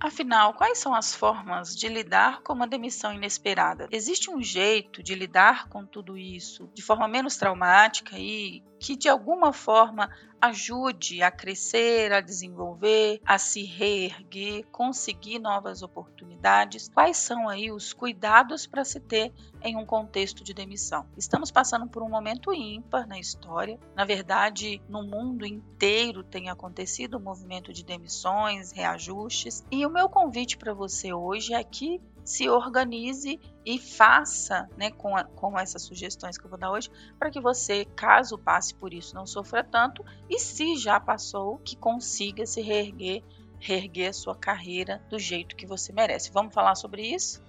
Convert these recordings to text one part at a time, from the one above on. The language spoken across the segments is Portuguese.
Afinal, quais são as formas de lidar com uma demissão inesperada? Existe um jeito de lidar com tudo isso de forma menos traumática e que de alguma forma ajude a crescer, a desenvolver, a se reerguer, conseguir novas oportunidades. Quais são aí os cuidados para se ter em um contexto de demissão? Estamos passando por um momento ímpar na história. Na verdade, no mundo inteiro tem acontecido um movimento de demissões, reajustes, e o meu convite para você hoje é que se organize e faça né, com, a, com essas sugestões que eu vou dar hoje, para que você, caso passe por isso, não sofra tanto e se já passou, que consiga se reerguer, reerguer a sua carreira do jeito que você merece. Vamos falar sobre isso?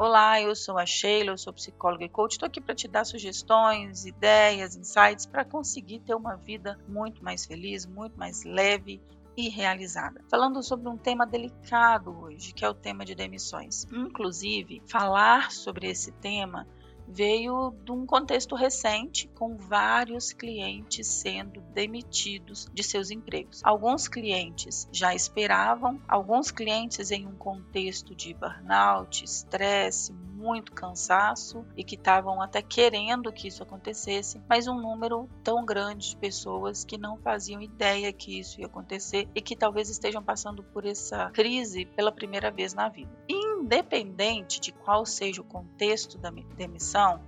Olá, eu sou a Sheila, eu sou psicóloga e coach. Estou aqui para te dar sugestões, ideias, insights para conseguir ter uma vida muito mais feliz, muito mais leve e realizada. Falando sobre um tema delicado hoje, que é o tema de demissões. Inclusive, falar sobre esse tema veio de um contexto recente, com vários clientes sendo demitidos de seus empregos. Alguns clientes já esperavam, alguns clientes em um contexto de burnout, estresse, muito cansaço e que estavam até querendo que isso acontecesse, mas um número tão grande de pessoas que não faziam ideia que isso ia acontecer e que talvez estejam passando por essa crise pela primeira vez na vida. Independente de qual seja o contexto da demissão,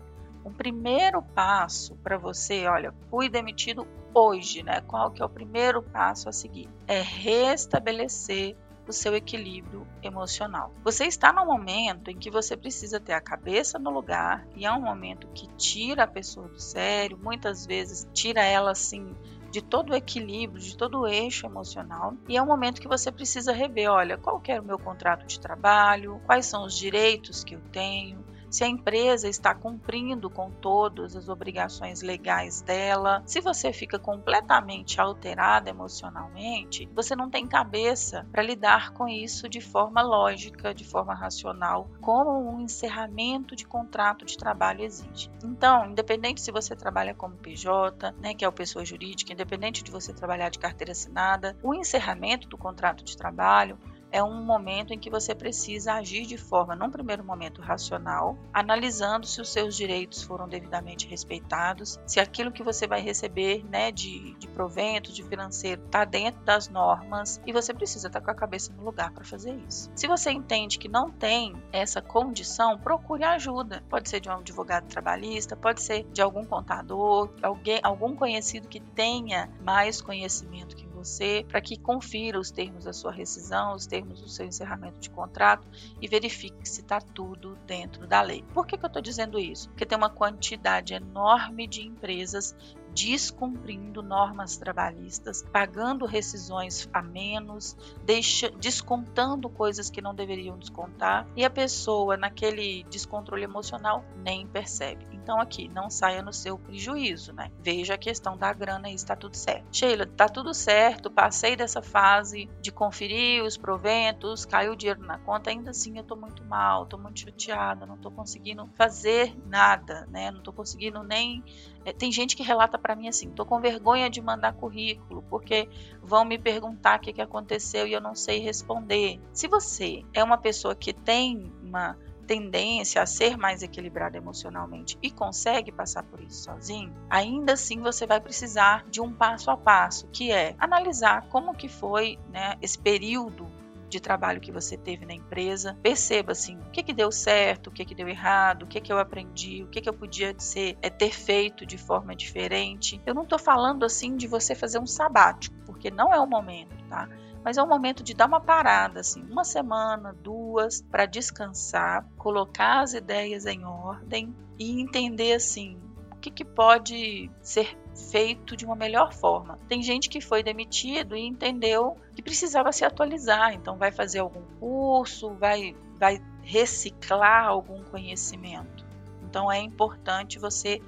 um primeiro passo para você, olha, fui demitido hoje, né? Qual que é o primeiro passo a seguir? É restabelecer o seu equilíbrio emocional. Você está num momento em que você precisa ter a cabeça no lugar e é um momento que tira a pessoa do sério, muitas vezes tira ela assim de todo o equilíbrio, de todo o eixo emocional. E é um momento que você precisa rever, olha, qual é o meu contrato de trabalho, quais são os direitos que eu tenho, se a empresa está cumprindo com todas as obrigações legais dela. Se você fica completamente alterada emocionalmente, você não tem cabeça para lidar com isso de forma lógica, de forma racional, como um encerramento de contrato de trabalho exige. Então, independente se você trabalha como PJ, né, que é o pessoa jurídica, independente de você trabalhar de carteira assinada, o encerramento do contrato de trabalho é um momento em que você precisa agir de forma, num primeiro momento, racional, analisando se os seus direitos foram devidamente respeitados, se aquilo que você vai receber né, de, de provento, de financeiro, está dentro das normas e você precisa estar tá com a cabeça no lugar para fazer isso. Se você entende que não tem essa condição, procure ajuda. Pode ser de um advogado trabalhista, pode ser de algum contador, alguém, algum conhecido que tenha mais conhecimento que você para que confira os termos da sua rescisão, os termos do seu encerramento de contrato e verifique se está tudo dentro da lei. Por que, que eu estou dizendo isso? Porque tem uma quantidade enorme de empresas descumprindo normas trabalhistas, pagando rescisões a menos, deixa, descontando coisas que não deveriam descontar e a pessoa naquele descontrole emocional nem percebe. Então aqui, não saia no seu prejuízo, né? Veja a questão da grana e está tudo certo. Sheila, tá tudo certo, passei dessa fase de conferir os proventos, caiu o dinheiro na conta, ainda assim eu tô muito mal, tô muito chateada, não tô conseguindo fazer nada, né? Não tô conseguindo nem tem gente que relata para mim assim: tô com vergonha de mandar currículo porque vão me perguntar o que, que aconteceu e eu não sei responder. Se você é uma pessoa que tem uma tendência a ser mais equilibrado emocionalmente e consegue passar por isso sozinho, ainda assim você vai precisar de um passo a passo, que é analisar como que foi né, esse período de trabalho que você teve na empresa. Perceba assim, o que, que deu certo, o que, que deu errado, o que, que eu aprendi, o que, que eu podia ser, é, ter feito de forma diferente. Eu não estou falando assim de você fazer um sabático, porque não é o momento, tá? mas é um momento de dar uma parada, assim, uma semana, duas, para descansar, colocar as ideias em ordem e entender assim o que, que pode ser feito de uma melhor forma. Tem gente que foi demitido e entendeu que precisava se atualizar, então vai fazer algum curso, vai, vai reciclar algum conhecimento. Então é importante você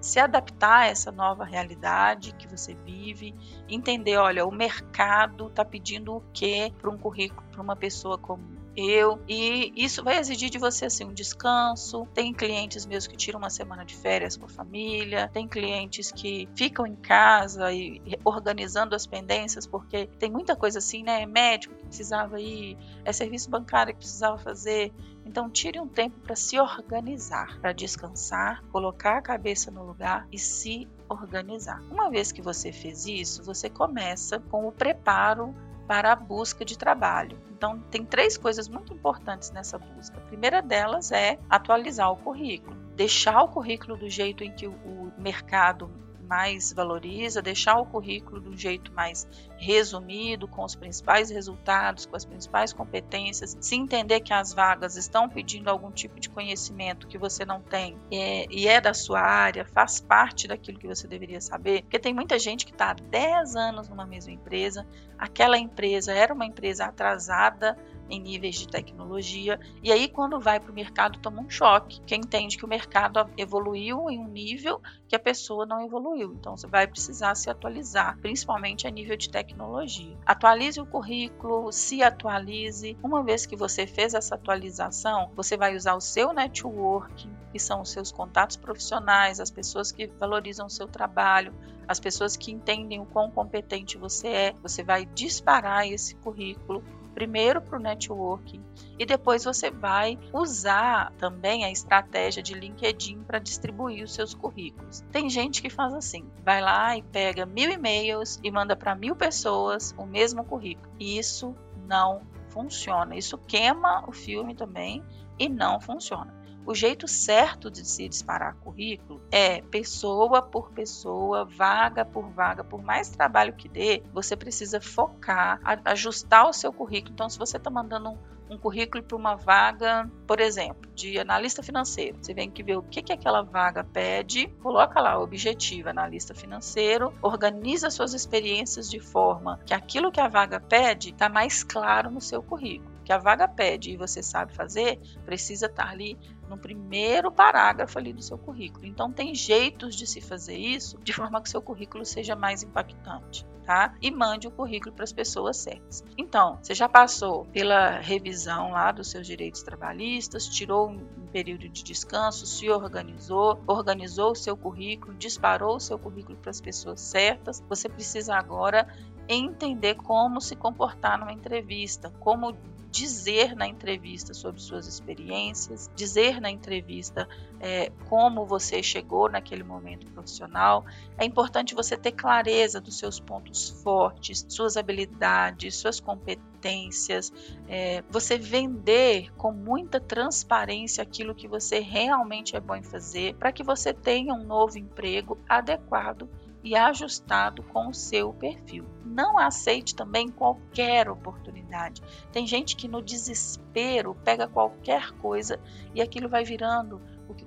se adaptar a essa nova realidade que você vive, entender, olha, o mercado está pedindo o que para um currículo, para uma pessoa como eu, e isso vai exigir de você assim um descanso. Tem clientes meus que tiram uma semana de férias com a família, tem clientes que ficam em casa e organizando as pendências, porque tem muita coisa assim, né? É médico que precisava ir, é serviço bancário que precisava fazer. Então, tire um tempo para se organizar, para descansar, colocar a cabeça no lugar e se organizar. Uma vez que você fez isso, você começa com o preparo para a busca de trabalho. Então, tem três coisas muito importantes nessa busca. A primeira delas é atualizar o currículo, deixar o currículo do jeito em que o mercado mais valoriza, deixar o currículo de um jeito mais resumido, com os principais resultados, com as principais competências, se entender que as vagas estão pedindo algum tipo de conhecimento que você não tem é, e é da sua área, faz parte daquilo que você deveria saber, porque tem muita gente que está há 10 anos numa mesma empresa, aquela empresa era uma empresa atrasada em níveis de tecnologia. E aí, quando vai para o mercado, toma um choque, que entende que o mercado evoluiu em um nível que a pessoa não evoluiu. Então, você vai precisar se atualizar, principalmente a nível de tecnologia. Atualize o currículo, se atualize. Uma vez que você fez essa atualização, você vai usar o seu networking, que são os seus contatos profissionais, as pessoas que valorizam o seu trabalho, as pessoas que entendem o quão competente você é. Você vai disparar esse currículo primeiro para o networking e depois você vai usar também a estratégia de LinkedIn para distribuir os seus currículos. Tem gente que faz assim, vai lá e pega mil e-mails e manda para mil pessoas o mesmo currículo. E isso não funciona. Isso queima o filme também e não funciona. O jeito certo de se disparar currículo é pessoa por pessoa, vaga por vaga, por mais trabalho que dê, você precisa focar, ajustar o seu currículo. Então, se você está mandando um, um currículo para uma vaga, por exemplo, de analista financeiro. Você vem que ver o que, que aquela vaga pede, coloca lá o objetivo analista financeiro, organiza suas experiências de forma que aquilo que a vaga pede está mais claro no seu currículo. Que a vaga pede e você sabe fazer, precisa estar tá ali no primeiro parágrafo ali do seu currículo. Então tem jeitos de se fazer isso de forma que seu currículo seja mais impactante. Tá? E mande o currículo para as pessoas certas. Então, você já passou pela revisão lá dos seus direitos trabalhistas, tirou um período de descanso, se organizou, organizou o seu currículo, disparou o seu currículo para as pessoas certas. Você precisa agora entender como se comportar numa entrevista, como dizer na entrevista sobre suas experiências, dizer na entrevista é, como você chegou naquele momento profissional. É importante você ter clareza dos seus pontos fortes, suas habilidades, suas competências, é, você vender com muita transparência aquilo que você realmente é bom em fazer, para que você tenha um novo emprego adequado e ajustado com o seu perfil. Não aceite também qualquer oportunidade. Tem gente que no desespero pega qualquer coisa e aquilo vai virando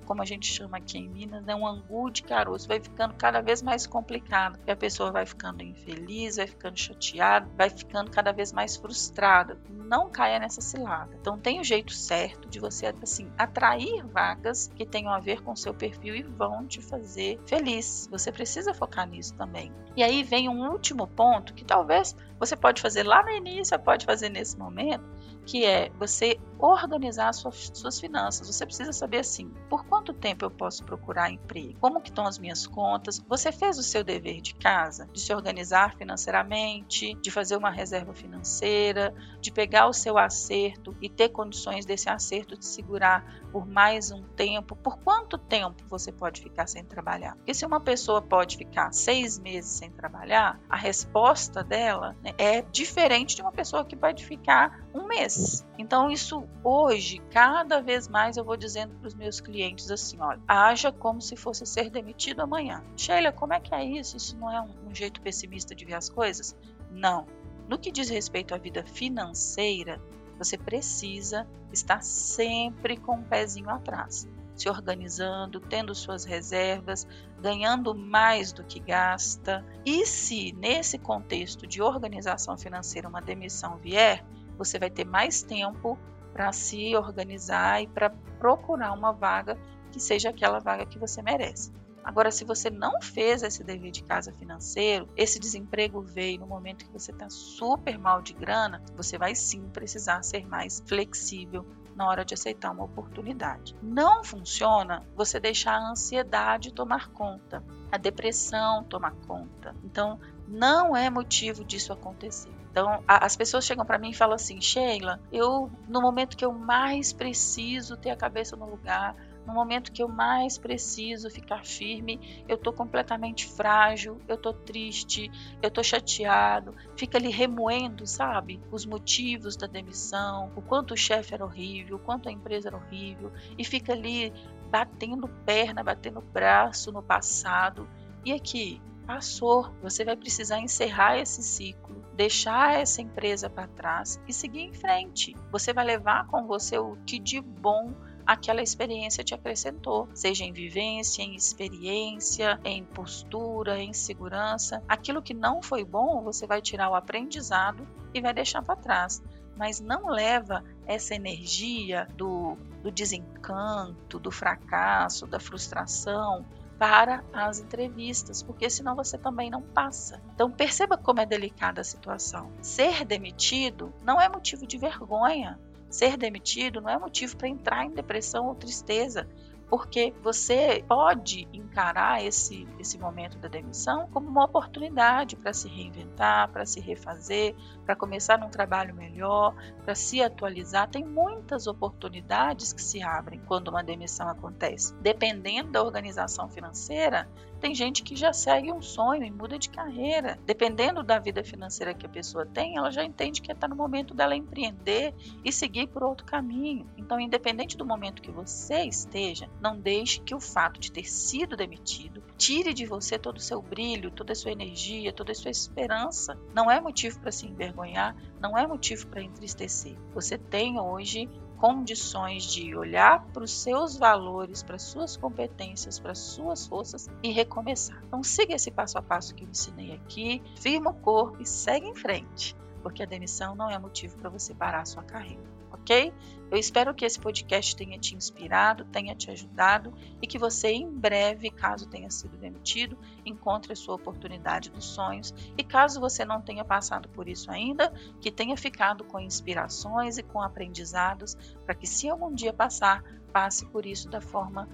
como a gente chama aqui em Minas, é um angu de caroço, vai ficando cada vez mais complicado. E a pessoa vai ficando infeliz, vai ficando chateada, vai ficando cada vez mais frustrada. Não caia nessa cilada. Então tem o jeito certo de você assim atrair vagas que tenham a ver com seu perfil e vão te fazer feliz. Você precisa focar nisso também. E aí vem um último ponto que talvez você pode fazer lá no início, pode fazer nesse momento, que é você organizar suas, suas finanças. Você precisa saber assim, por quanto tempo eu posso procurar emprego? Como que estão as minhas contas? Você fez o seu dever de casa, de se organizar financeiramente, de fazer uma reserva financeira, de pegar o seu acerto e ter condições desse acerto de segurar por mais um tempo. Por quanto tempo você pode ficar sem trabalhar? Porque se uma pessoa pode ficar seis meses sem trabalhar, a resposta dela né, é diferente de uma pessoa que pode ficar um mês. Então, isso hoje, cada vez mais eu vou dizendo para os meus clientes assim: olha, haja como se fosse ser demitido amanhã. Sheila, como é que é isso? Isso não é um, um jeito pessimista de ver as coisas? Não. No que diz respeito à vida financeira, você precisa estar sempre com o um pezinho atrás, se organizando, tendo suas reservas, ganhando mais do que gasta. E se nesse contexto de organização financeira uma demissão vier, você vai ter mais tempo para se organizar e para procurar uma vaga que seja aquela vaga que você merece. Agora, se você não fez esse dever de casa financeiro, esse desemprego veio no momento que você está super mal de grana, você vai sim precisar ser mais flexível na hora de aceitar uma oportunidade. Não funciona você deixar a ansiedade tomar conta, a depressão tomar conta. Então, não é motivo disso acontecer. Então, a, as pessoas chegam para mim e falam assim: Sheila, eu, no momento que eu mais preciso ter a cabeça no lugar, no momento que eu mais preciso ficar firme, eu estou completamente frágil, eu estou triste, eu estou chateado, fica ali remoendo, sabe, os motivos da demissão, o quanto o chefe era horrível, o quanto a empresa era horrível, e fica ali batendo perna, batendo braço no passado. E aqui, passou, você vai precisar encerrar esse ciclo, deixar essa empresa para trás e seguir em frente. Você vai levar com você o que de bom aquela experiência te acrescentou, seja em vivência, em experiência, em postura, em segurança. Aquilo que não foi bom, você vai tirar o aprendizado e vai deixar para trás. Mas não leva essa energia do, do desencanto, do fracasso, da frustração para as entrevistas, porque senão você também não passa. Então perceba como é delicada a situação. Ser demitido não é motivo de vergonha. Ser demitido não é motivo para entrar em depressão ou tristeza, porque você pode encarar esse, esse momento da demissão como uma oportunidade para se reinventar, para se refazer, para começar num trabalho melhor, para se atualizar. Tem muitas oportunidades que se abrem quando uma demissão acontece. Dependendo da organização financeira, tem gente que já segue um sonho e muda de carreira. Dependendo da vida financeira que a pessoa tem, ela já entende que está no momento dela empreender e seguir por outro caminho. Então, independente do momento que você esteja, não deixe que o fato de ter sido demitido tire de você todo o seu brilho, toda a sua energia, toda a sua esperança. Não é motivo para se envergonhar, não é motivo para entristecer. Você tem hoje condições de olhar para os seus valores, para as suas competências, para as suas forças e recomeçar. Então siga esse passo a passo que eu ensinei aqui, firma o corpo e segue em frente, porque a demissão não é motivo para você parar a sua carreira ok? Eu espero que esse podcast tenha te inspirado, tenha te ajudado e que você, em breve, caso tenha sido demitido, encontre a sua oportunidade dos sonhos. E caso você não tenha passado por isso ainda, que tenha ficado com inspirações e com aprendizados para que, se algum dia passar, passe por isso da forma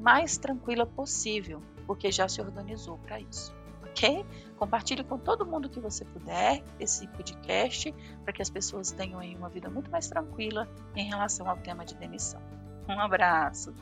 mais tranquila possível, porque já se organizou para isso Compartilhe com todo mundo que você puder esse podcast para que as pessoas tenham aí uma vida muito mais tranquila em relação ao tema de demissão. Um abraço!